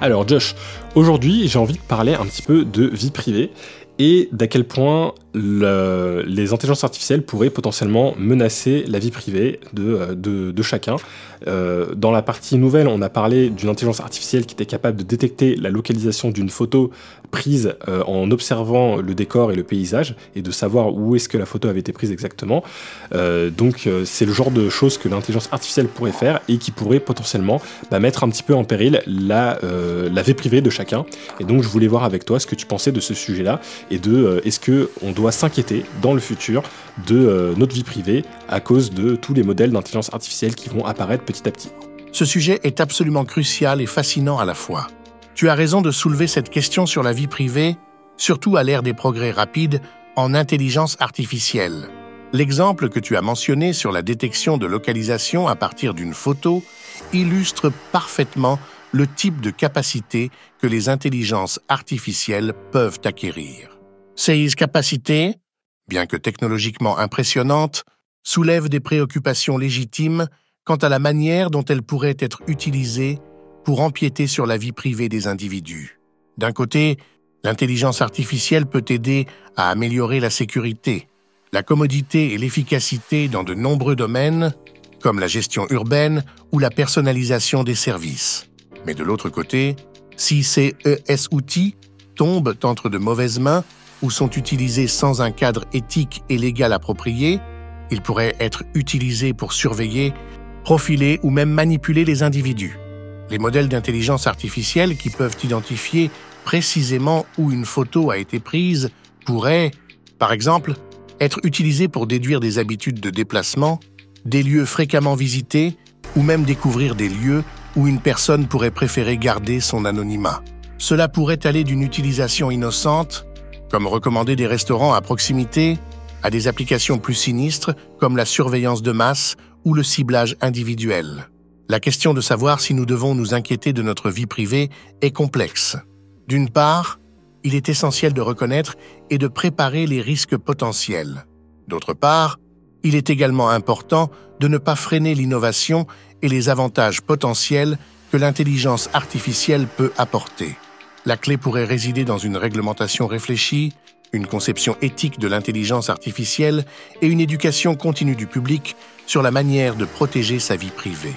Alors Josh, aujourd'hui j'ai envie de parler un petit peu de vie privée et d'à quel point les intelligences artificielles pourraient potentiellement menacer la vie privée de, de, chacun. dans la partie nouvelle, on a parlé d'une intelligence artificielle qui était capable de détecter la localisation d'une photo prise en observant le décor et le paysage et de savoir où est-ce que la photo avait été prise exactement. donc c'est le genre de choses que l'intelligence artificielle pourrait faire et qui pourrait potentiellement bah, mettre un petit peu en péril la, la vie privée de chacun. Et donc je voulais voir avec toi ce que tu pensais de ce sujet-là et de euh, est-ce que on doit s'inquiéter dans le futur de euh, notre vie privée à cause de tous les modèles d'intelligence artificielle qui vont apparaître petit à petit. Ce sujet est absolument crucial et fascinant à la fois. Tu as raison de soulever cette question sur la vie privée, surtout à l'ère des progrès rapides en intelligence artificielle. L'exemple que tu as mentionné sur la détection de localisation à partir d'une photo illustre parfaitement le type de capacité que les intelligences artificielles peuvent acquérir. Ces capacités, bien que technologiquement impressionnantes, soulèvent des préoccupations légitimes quant à la manière dont elles pourraient être utilisées pour empiéter sur la vie privée des individus. D'un côté, l'intelligence artificielle peut aider à améliorer la sécurité, la commodité et l'efficacité dans de nombreux domaines, comme la gestion urbaine ou la personnalisation des services. Mais de l'autre côté, si ces ES-outils tombent entre de mauvaises mains ou sont utilisés sans un cadre éthique et légal approprié, ils pourraient être utilisés pour surveiller, profiler ou même manipuler les individus. Les modèles d'intelligence artificielle qui peuvent identifier précisément où une photo a été prise pourraient, par exemple, être utilisés pour déduire des habitudes de déplacement, des lieux fréquemment visités ou même découvrir des lieux où une personne pourrait préférer garder son anonymat. Cela pourrait aller d'une utilisation innocente, comme recommander des restaurants à proximité, à des applications plus sinistres comme la surveillance de masse ou le ciblage individuel. La question de savoir si nous devons nous inquiéter de notre vie privée est complexe. D'une part, il est essentiel de reconnaître et de préparer les risques potentiels. D'autre part, il est également important de ne pas freiner l'innovation et les avantages potentiels que l'intelligence artificielle peut apporter. La clé pourrait résider dans une réglementation réfléchie, une conception éthique de l'intelligence artificielle et une éducation continue du public sur la manière de protéger sa vie privée.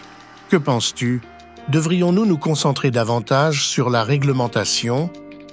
Que penses-tu? Devrions-nous nous concentrer davantage sur la réglementation,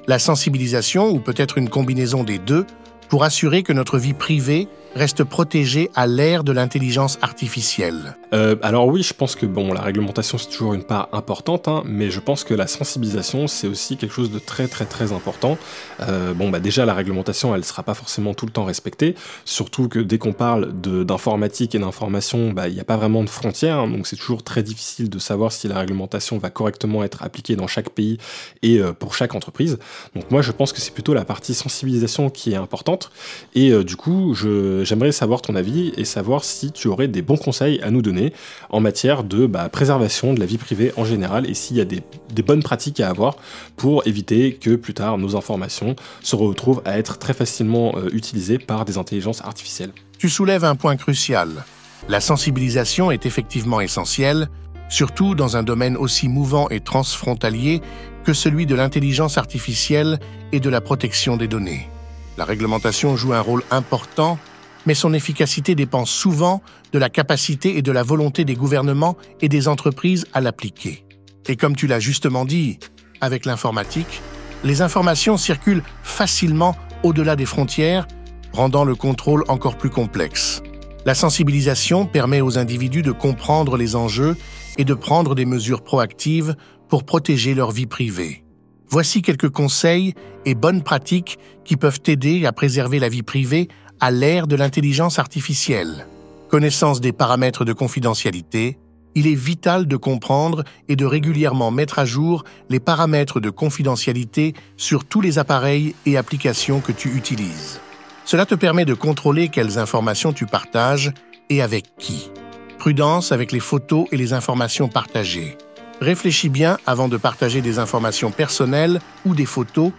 la sensibilisation ou peut-être une combinaison des deux pour assurer que notre vie privée reste protégée à l'ère de l'intelligence artificielle euh, Alors oui, je pense que bon, la réglementation c'est toujours une part importante, hein, mais je pense que la sensibilisation c'est aussi quelque chose de très très très important. Euh, bon bah déjà la réglementation elle sera pas forcément tout le temps respectée, surtout que dès qu'on parle d'informatique et d'information, bah il n'y a pas vraiment de frontières, hein, donc c'est toujours très difficile de savoir si la réglementation va correctement être appliquée dans chaque pays et euh, pour chaque entreprise. Donc moi je pense que c'est plutôt la partie sensibilisation qui est importante et du coup je j'aimerais savoir ton avis et savoir si tu aurais des bons conseils à nous donner en matière de bah, préservation de la vie privée en général et s'il y a des, bonnes pratiques à avoir pour éviter que plus tard nos informations se retrouvent à être très facilement euh, utilisées par des intelligences artificielles. Tu soulèves un point crucial. La sensibilisation est effectivement essentielle, surtout dans un domaine aussi mouvant et transfrontalier que celui de l'intelligence artificielle et de la protection des données. La réglementation joue un rôle important mais son efficacité dépend souvent de la capacité et de la volonté des gouvernements et des entreprises à l'appliquer. Et comme tu l'as justement dit, avec l'informatique, les informations circulent facilement au-delà des frontières, rendant le contrôle encore plus complexe. La sensibilisation permet aux individus de comprendre les enjeux et de prendre des mesures proactives pour protéger leur vie privée. Voici quelques conseils et bonnes pratiques qui peuvent aider à préserver la vie privée à l'ère de l'intelligence artificielle. Connaissance des paramètres de confidentialité, il est vital de comprendre et de régulièrement mettre à jour les paramètres de confidentialité sur tous les appareils et applications que tu utilises. Cela te permet de contrôler quelles informations tu partages et avec qui. Prudence avec les photos et les informations partagées. Réfléchis bien avant de partager des informations personnelles ou des photos,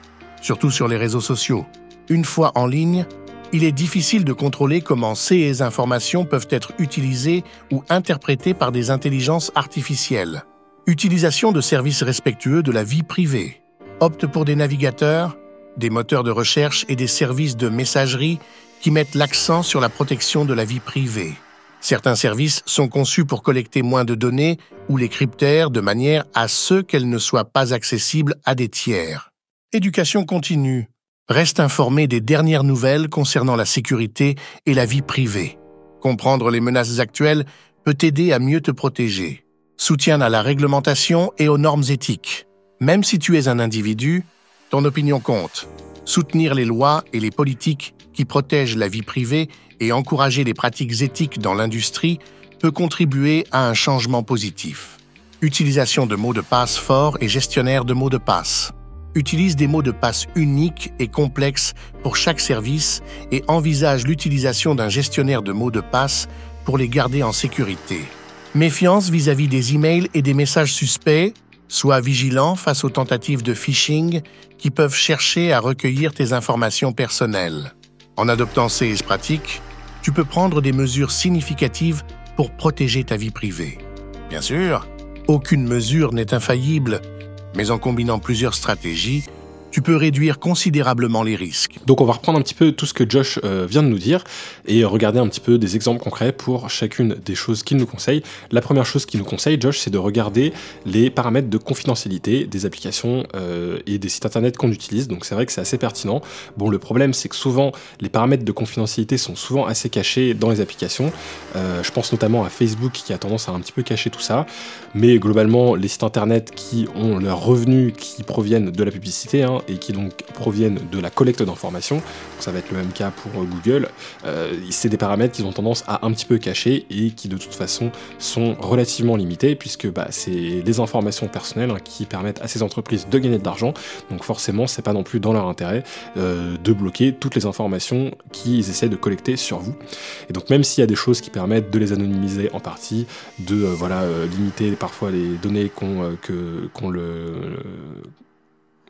surtout sur les réseaux sociaux. Une fois en ligne, il est difficile de contrôler comment ces informations peuvent être utilisées ou interprétées par des intelligences artificielles. Utilisation de services respectueux de la vie privée. Opte pour des navigateurs, des moteurs de recherche et des services de messagerie qui mettent l'accent sur la protection de la vie privée. Certains services sont conçus pour collecter moins de données ou les cryptèrent de manière à ce qu'elles ne soient pas accessibles à des tiers. Éducation continue. Reste informé des dernières nouvelles concernant la sécurité et la vie privée. Comprendre les menaces actuelles peut t'aider à mieux te protéger. Soutien à la réglementation et aux normes éthiques. Même si tu es un individu, ton opinion compte. Soutenir les lois et les politiques qui protègent la vie privée et encourager les pratiques éthiques dans l'industrie peut contribuer à un changement positif. Utilisation de mots de passe forts et gestionnaire de mots de passe. Utilise des mots de passe uniques et complexes pour chaque service et envisage l'utilisation d'un gestionnaire de mots de passe pour les garder en sécurité. Méfiance vis-à-vis des emails et des messages suspects. Sois vigilant face aux tentatives de phishing qui peuvent chercher à recueillir tes informations personnelles. En adoptant ces pratiques, tu peux prendre des mesures significatives pour protéger ta vie privée. Bien sûr, aucune mesure n'est infaillible, mais en combinant plusieurs stratégies, tu peux réduire considérablement les risques. Donc on va reprendre un petit peu tout ce que Josh euh, vient de nous dire et regarder un petit peu des exemples concrets pour chacune des choses qu'il nous conseille. La première chose qu'il nous conseille, Josh, c'est de regarder les paramètres de confidentialité des applications euh, et des sites internet qu'on utilise. Donc c'est vrai que c'est assez pertinent. Bon, le problème, c'est que souvent, les paramètres de confidentialité sont souvent assez cachés dans les applications. Euh, je pense notamment à Facebook qui a tendance à un petit peu cacher tout ça. Mais globalement, les sites internet qui ont leurs revenus qui proviennent de la publicité, hein, et qui donc proviennent de la collecte d'informations, ça va être le même cas pour euh, Google, euh, c'est des paramètres qui ont tendance à un petit peu cacher et qui de toute façon sont relativement limités puisque bah, c'est les informations personnelles hein, qui permettent à ces entreprises de gagner de l'argent, donc forcément c'est pas non plus dans leur intérêt euh, de bloquer toutes les informations qu'ils essaient de collecter sur vous. Et donc même s'il y a des choses qui permettent de les anonymiser en partie, de voilà limiter parfois les données qu'on le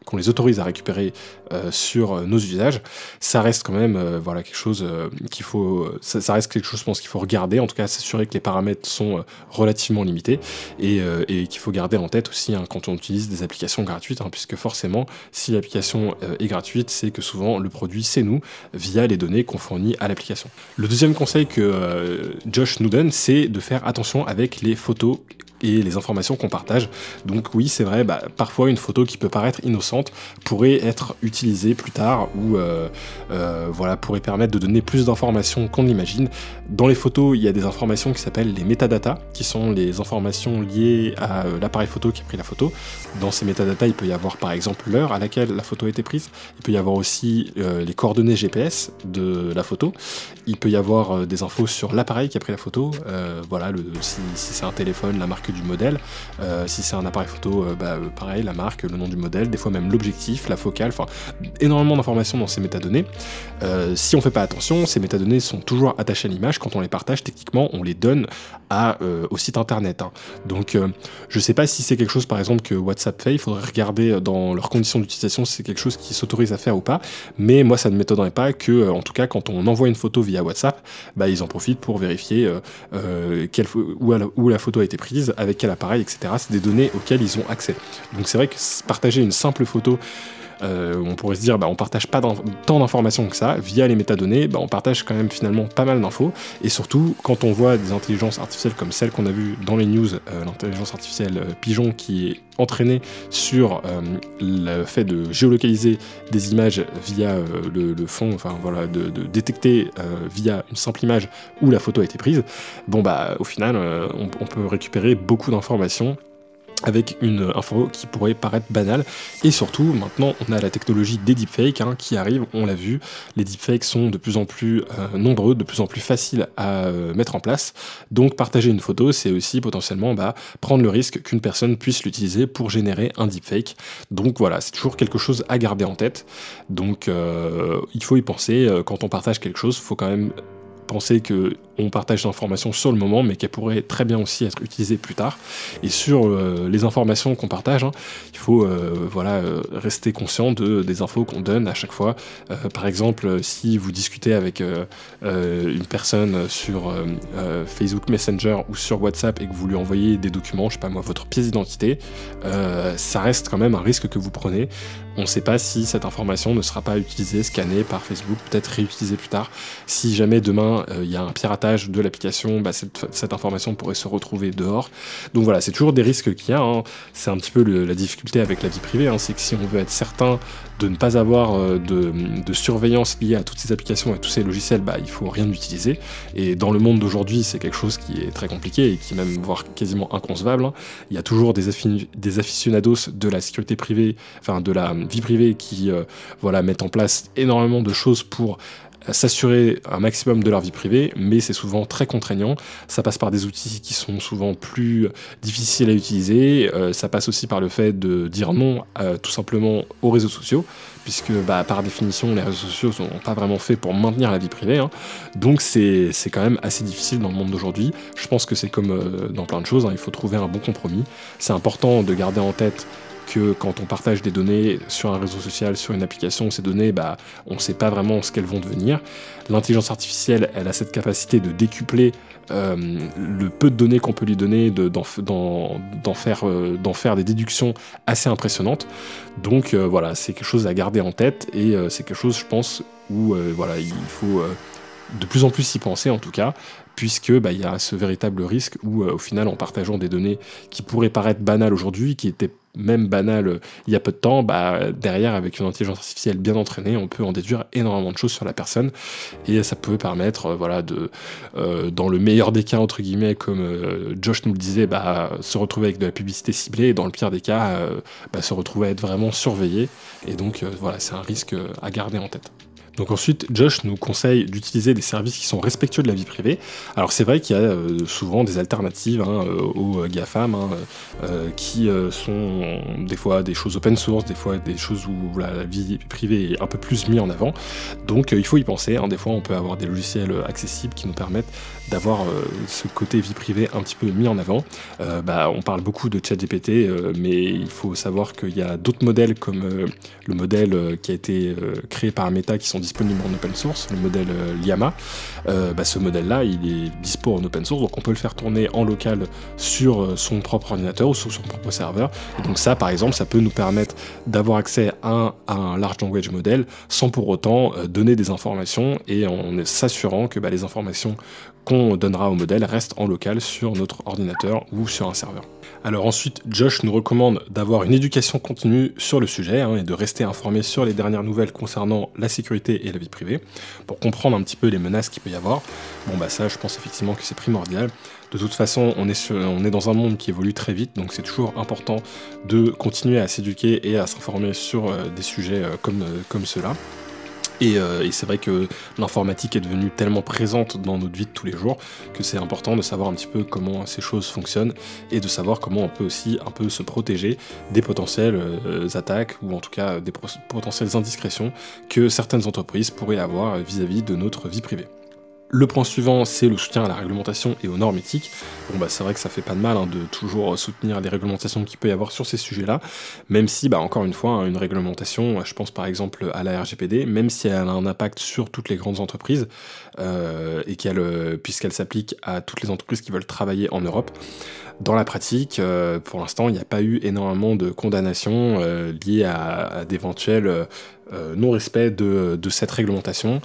qu'on les autorise à récupérer euh, sur euh, nos usages, ça reste quand même euh, voilà quelque chose qu'il faut, ça, reste quelque chose, je pense qu'il faut regarder. En tout cas, s'assurer que les paramètres sont relativement limités et, qu'il faut garder en tête aussi hein, quand on utilise des applications gratuites, hein, puisque forcément, si l'application est gratuite, c'est que souvent le produit c'est nous via les données qu'on fournit à l'application. Le deuxième conseil que Josh nous donne, c'est de faire attention avec les photos et les informations qu'on partage. Donc oui, c'est vrai, bah, parfois une photo qui peut paraître innocente pourrait être utilisée plus tard ou euh, euh, voilà pourrait permettre de donner plus d'informations qu'on imagine. Dans les photos, il y a des informations qui s'appellent les métadatas, qui sont les informations liées à euh, l'appareil photo qui a pris la photo. Dans ces métadatas, il peut y avoir par exemple l'heure à laquelle la photo a été prise. Il peut y avoir aussi les coordonnées GPS de la photo. Il peut y avoir des infos sur l'appareil qui a pris la photo. voilà, le, si c'est un téléphone, la marque du modèle. Euh, si c'est un appareil photo, euh, bah, euh, pareil, la marque, le nom du modèle, des fois même l'objectif, la focale, enfin énormément d'informations dans ces métadonnées. si on fait pas attention, ces métadonnées sont toujours attachées à l'image. Quand on les partage, techniquement, on les donne à, au site internet. Hein. Donc je sais pas si c'est quelque chose par exemple que WhatsApp fait, il faudrait regarder dans leurs conditions d'utilisation si c'est quelque chose qui s'autorise à faire ou pas. Mais moi ça ne m'étonnerait pas que, en tout cas, quand on envoie une photo via WhatsApp, bah, ils en profitent pour vérifier quelle, où, où, la photo a été prise, avec quel appareil, etc. C'est des données auxquelles ils ont accès. Donc c'est vrai que partager une simple photo euh, on pourrait se dire bah, on partage pas tant d'informations que ça, via les métadonnées, bah, on partage quand même finalement pas mal d'infos, et surtout quand on voit des intelligences artificielles comme celle qu'on a vue dans les news, euh, l'intelligence artificielle euh, Pigeon qui est entraînée sur le fait de géolocaliser des images via le, fond, enfin voilà, de, détecter via une simple image où la photo a été prise, bon bah au final on peut récupérer beaucoup d'informations avec une info qui pourrait paraître banale. Et surtout, maintenant, on a la technologie des deepfakes hein, qui arrive, on l'a vu. Les deepfakes sont de plus en plus euh, nombreux, de plus en plus faciles à euh, mettre en place. Donc, partager une photo, c'est aussi potentiellement bah, prendre le risque qu'une personne puisse l'utiliser pour générer un deepfake. Donc voilà, c'est toujours quelque chose à garder en tête. Donc, euh, il faut y penser. Quand on partage quelque chose, il faut quand même penser que on partage l'information sur le moment, mais qu'elle pourrait très bien aussi être utilisée plus tard. Et sur euh, les informations qu'on partage, hein, il faut euh, voilà, euh, rester conscient de, des infos qu'on donne à chaque fois. par exemple, si vous discutez avec une personne sur Facebook Messenger ou sur WhatsApp et que vous lui envoyez des documents, je sais pas moi, votre pièce d'identité, ça reste quand même un risque que vous prenez. On ne sait pas si cette information ne sera pas utilisée, scannée par Facebook, peut-être réutilisée plus tard. Si jamais demain il y a un piratage de l'application, bah, cette, information pourrait se retrouver dehors. Donc voilà, c'est toujours des risques qu'il y a. Hein. C'est un petit peu la difficulté avec la vie privée, hein. c'est que si on veut être certain de ne pas avoir euh, de, surveillance liée à toutes ces applications et tous ces logiciels, bah, il faut rien utiliser. Et dans le monde d'aujourd'hui, c'est quelque chose qui est très compliqué et qui est même voire quasiment inconcevable. Hein. Il y a toujours des, des aficionados de la sécurité privée, enfin de la vie privée qui euh, voilà, mettent en place énormément de choses pour s'assurer un maximum de leur vie privée, mais c'est souvent très contraignant. Ça passe par des outils qui sont souvent plus difficiles à utiliser. Euh, ça passe aussi par le fait de dire non euh, tout simplement aux réseaux sociaux, puisque bah, par définition, les réseaux sociaux sont pas vraiment faits pour maintenir la vie privée. Hein. Donc c'est quand même assez difficile dans le monde d'aujourd'hui. Je pense que c'est comme euh, dans plein de choses, hein. il faut trouver un bon compromis. C'est important de garder en tête que quand on partage des données sur un réseau social, sur une application, ces données, bah, on ne sait pas vraiment ce qu'elles vont devenir. L'intelligence artificielle, elle a cette capacité de décupler euh, le peu de données qu'on peut lui donner, d'en faire, euh, faire, des déductions assez impressionnantes. Donc euh, voilà, c'est quelque chose à garder en tête et c'est quelque chose, je pense, où voilà, il faut de plus en plus y penser en tout cas, puisque bah, il y a ce véritable risque où au final en partageant des données qui pourraient paraître banales aujourd'hui, qui étaient même banal euh, il y a peu de temps, bah, derrière, avec une intelligence artificielle bien entraînée, on peut en déduire énormément de choses sur la personne. Et ça peut permettre, euh, voilà, de, euh, dans le meilleur des cas, entre guillemets, comme Josh nous le disait, bah, se retrouver avec de la publicité ciblée, et dans le pire des cas, bah, se retrouver à être vraiment surveillé. Et donc, voilà, c'est un risque à garder en tête. Donc ensuite, Josh nous conseille d'utiliser des services qui sont respectueux de la vie privée. Alors c'est vrai qu'il y a euh, souvent des alternatives hein, euh, aux GAFAM hein, euh, qui sont des fois des choses open source, des fois des choses où la vie privée est un peu plus mise en avant. Donc il faut y penser. Hein. Des fois on peut avoir des logiciels accessibles qui nous permettent d'avoir ce côté vie privée un petit peu mis en avant. bah, on parle beaucoup de ChatGPT, mais il faut savoir qu'il y a d'autres modèles comme le modèle qui a été créé par Meta qui sont disponible en open source, le modèle euh, Llama. Euh, bah, ce modèle-là, il est dispo en open source, donc on peut le faire tourner en local sur euh, son propre ordinateur ou sur son propre serveur. Et donc ça, par exemple, ça peut nous permettre d'avoir accès à un, large language model sans pour autant donner des informations et en s'assurant que bah, les informations qu'on donnera au modèle restent en local sur notre ordinateur ou sur un serveur. Alors ensuite, Josh nous recommande d'avoir une éducation continue sur le sujet hein, et de rester informé sur les dernières nouvelles concernant la sécurité et la vie privée pour comprendre un petit peu les menaces qu'il peut y avoir. Bon bah ça, je pense effectivement que c'est primordial. De toute façon, on est, est dans un monde qui évolue très vite, donc c'est toujours important de continuer à s'éduquer et à s'informer sur euh, des sujets euh, comme, euh, comme Euh, et, c'est vrai que l'informatique est devenue tellement présente dans notre vie de tous les jours que c'est important de savoir un petit peu comment ces choses fonctionnent et de savoir comment on peut aussi un peu se protéger des potentielles euh, attaques ou en tout cas des potentielles indiscrétions que certaines entreprises pourraient avoir vis à -vis de notre vie privée. Le point suivant, c'est le soutien à la réglementation et aux normes éthiques. Bon, bah, c'est vrai que ça fait pas de mal hein, de toujours soutenir les réglementations qu'il peut y avoir sur ces sujets-là, même si, bah, encore une fois, hein, une réglementation, je pense par exemple à la RGPD, même si elle a un impact sur toutes les grandes entreprises, euh, et qu'elle, euh, puisqu'elle s'applique à toutes les entreprises qui veulent travailler en Europe, dans la pratique, euh, pour l'instant, il n'y a pas eu énormément de condamnations liées à, d'éventuels non-respect de, de cette réglementation.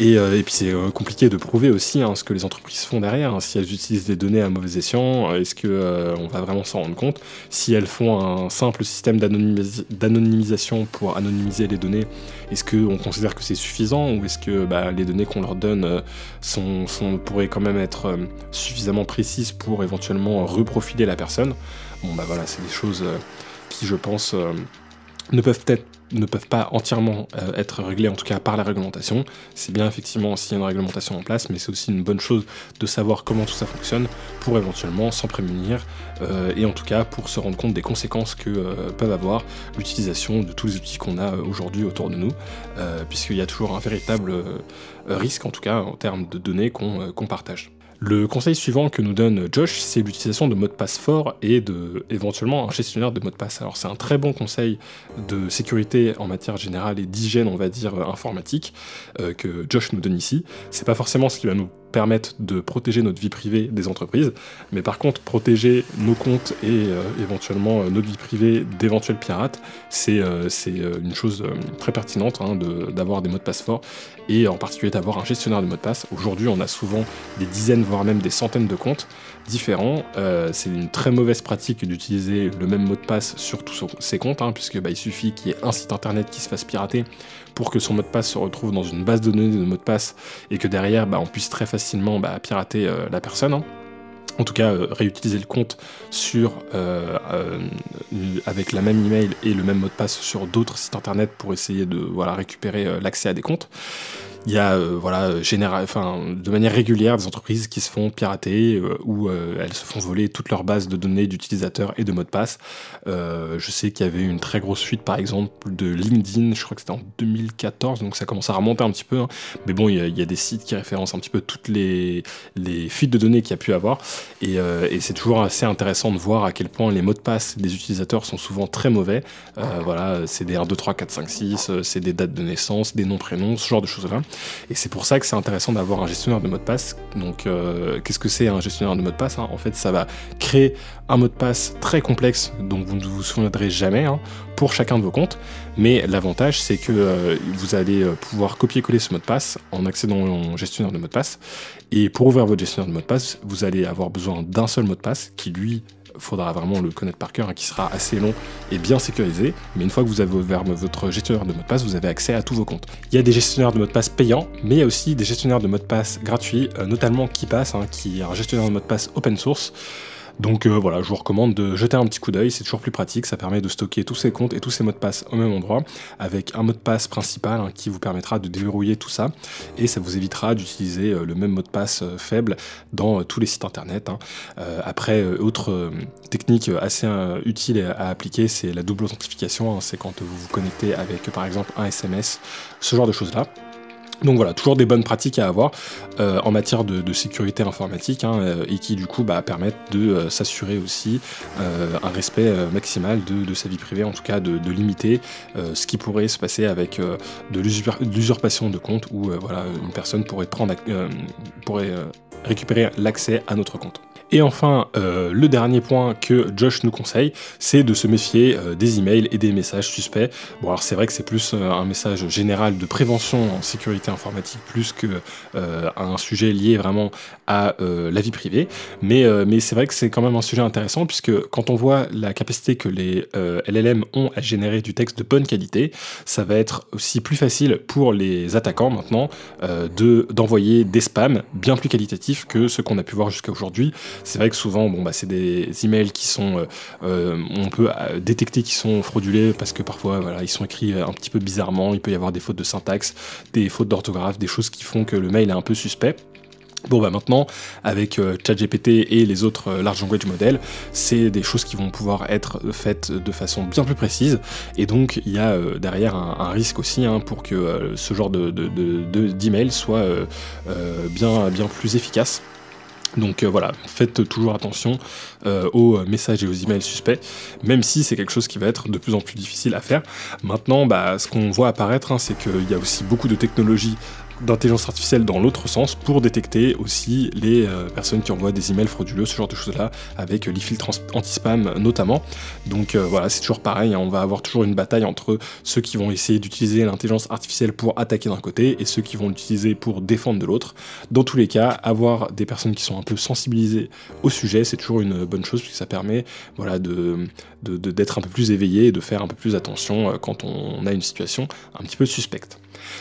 Euh, et, puis c'est euh, compliqué de prouver aussi hein, ce que les entreprises font derrière. Hein. si elles utilisent des données à mauvais escient, est-ce qu'on euh, va vraiment s'en rendre compte? Si elles font un simple système d'anonymisation pour anonymiser les données, est-ce qu'on considère que c'est suffisant ou est-ce que bah, les données qu'on leur donne sont, pourraient quand même être suffisamment précises pour éventuellement reprofiler la personne? Bon bah voilà, c'est des choses qui je pense ne peuvent être ne peuvent pas entièrement euh, être réglés, en tout cas par la réglementation. C'est bien effectivement s'il y a une réglementation en place, mais c'est aussi une bonne chose de savoir comment tout ça fonctionne pour éventuellement s'en prémunir euh, et en tout cas pour se rendre compte des conséquences que euh, peuvent avoir l'utilisation de tous les outils qu'on a aujourd'hui autour de nous, puisqu'il y a toujours un véritable risque, en tout cas en termes de données qu'on partage. Le conseil suivant que nous donne Josh, c'est l'utilisation de mots de passe forts et de éventuellement un gestionnaire de mots de passe. Alors c'est un très bon conseil de sécurité en matière générale et d'hygiène, on va dire informatique, que Josh nous donne ici. C'est pas forcément ce qui va nous permettent de protéger notre vie privée des entreprises, mais par contre protéger nos comptes et euh, éventuellement euh, notre vie privée d'éventuels pirates, c'est euh, une chose très pertinente hein, d'avoir des mots de passe forts et en particulier d'avoir un gestionnaire de mots de passe. Aujourd'hui on a souvent des dizaines voire même des centaines de comptes différents. c'est une très mauvaise pratique d'utiliser le même mot de passe sur tous ces comptes, hein, puisque bah, il suffit qu'il y ait un site internet qui se fasse pirater pour que son mot de passe se retrouve dans une base de données de mots de passe et que derrière bah, on puisse très facilement bah, pirater euh, la personne. Hein. En tout cas, euh, réutiliser le compte euh, avec la même email et le même mot de passe sur d'autres sites internet pour essayer de récupérer l'accès à des comptes il y a euh, voilà général, enfin de manière régulière des entreprises qui se font pirater euh, ou euh, elles se font voler toute leur base de données d'utilisateurs et de mots de passe. je sais qu'il y avait une très grosse fuite par exemple de LinkedIn, je crois que c'était en 2014, donc ça commence à remonter un petit peu. Hein. Mais bon, il y, a, des sites qui référencent un petit peu toutes les, les fuites de données qu'il y a pu avoir et, et c'est toujours assez intéressant de voir à quel point les mots de passe des utilisateurs sont souvent très mauvais. voilà, c'est des 1, 2, 3, 4, 5, 6, c'est des dates de naissance, des noms, prénoms, ce genre de choses-là. Et c'est pour ça que c'est intéressant d'avoir un gestionnaire de mot de passe. Donc, euh, qu'est-ce que c'est un gestionnaire de mot de passe hein? En fait, ça va créer un mot de passe très complexe dont vous ne vous souviendrez jamais hein, pour chacun de vos comptes. Mais l'avantage, c'est que euh, vous allez euh, pouvoir copier-coller ce mot de passe en accédant au gestionnaire de mot de passe. Et pour ouvrir votre gestionnaire de mot de passe, vous allez avoir besoin d'un seul mot de passe qui, lui, faudra vraiment le connaître par cœur, hein, qui sera assez long et bien sécurisé. Mais une fois que vous avez ouvert votre gestionnaire de mot de passe, vous avez accès à tous vos comptes. Il y a des gestionnaires de mot de passe payants, mais il y a aussi des gestionnaires de mot de passe gratuits, euh, notamment KeePass, hein, qui est un gestionnaire de mot de passe open source. Donc euh, voilà, je vous recommande de jeter un petit coup d'œil, c'est toujours plus pratique, ça permet de stocker tous ces comptes et tous ces mots de passe au même endroit, avec un mot de passe principal hein, qui vous permettra de déverrouiller tout ça, et ça vous évitera d'utiliser euh, le même mot de passe euh, faible dans tous les sites internet. Hein. après, autre technique assez utile à appliquer, c'est la double authentification, hein. c'est quand vous vous connectez avec par exemple un SMS, ce genre de choses-là. Donc voilà, toujours des bonnes pratiques à avoir euh, en matière de, sécurité informatique hein, euh, et qui du coup bah, permettent de euh, s'assurer aussi un respect maximal de, sa vie privée, en tout cas de, limiter ce qui pourrait se passer avec de l'usurpation de compte où voilà, une personne pourrait, prendre, pourrait récupérer l'accès à notre compte. Et enfin, euh, le dernier point que Josh nous conseille, c'est de se méfier euh, des emails et des messages suspects. Bon, alors c'est vrai que c'est plus euh, un message général de prévention en sécurité informatique plus que un sujet lié vraiment à la vie privée. Mais, mais c'est vrai que c'est quand même un sujet intéressant puisque quand on voit la capacité que les LLM ont à générer du texte de bonne qualité, ça va être aussi plus facile pour les attaquants maintenant de d'envoyer des spams bien plus qualitatifs que ce qu'on a pu voir jusqu'à aujourd'hui. C'est vrai que souvent, bon, bah, c'est des emails qui sont, euh, euh, on peut euh, détecter qu'ils sont fraudulés parce que parfois, ils sont écrits un petit peu bizarrement. Il peut y avoir des fautes de syntaxe, des fautes d'orthographe, des choses qui font que le mail est un peu suspect. Bon bah maintenant avec ChatGPT et les autres large language models, c'est des choses qui vont pouvoir être faites de façon bien plus précise et donc il y a derrière un, risque aussi hein, pour que ce genre de d'email soit bien bien plus efficace. Donc euh, voilà, faites toujours attention euh, aux messages et aux emails suspects, même si c'est quelque chose qui va être de plus en plus difficile à faire. Maintenant, bah, ce qu'on voit apparaître, hein, c'est qu'il y a aussi beaucoup de technologies d'intelligence artificielle dans l'autre sens pour détecter aussi les euh, personnes qui envoient des emails frauduleux, ce genre de choses-là, avec les filtres anti-spam notamment. Donc euh, voilà, c'est toujours pareil, hein, on va avoir toujours une bataille entre ceux qui vont essayer d'utiliser l'intelligence artificielle pour attaquer d'un côté et ceux qui vont l'utiliser pour défendre de l'autre. Dans tous les cas, avoir des personnes qui sont un peu sensibilisées au sujet, c'est toujours une bonne chose puisque ça permet voilà, de, d'être un peu plus éveillé et de faire un peu plus attention euh, quand on a une situation un petit peu suspecte.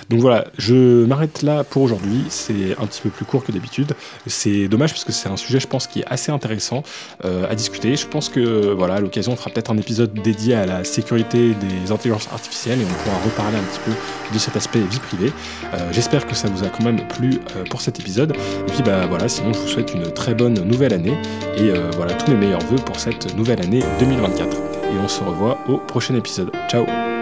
Donc voilà, je m'arrête là pour aujourd'hui. C'est un petit peu plus court que d'habitude. C'est dommage parce que c'est un sujet, je pense, qui est assez intéressant euh, à discuter. Je pense que voilà, l'occasion, on fera peut-être un épisode dédié à la sécurité des intelligences artificielles et on pourra reparler un petit peu de cet aspect vie privée. Euh, j'espère que ça vous a quand même plu pour cet épisode. Et puis bah voilà, sinon je vous souhaite une très bonne nouvelle année et voilà tous mes meilleurs voeux pour cette nouvelle année 2024 et on se revoit au prochain épisode. Ciao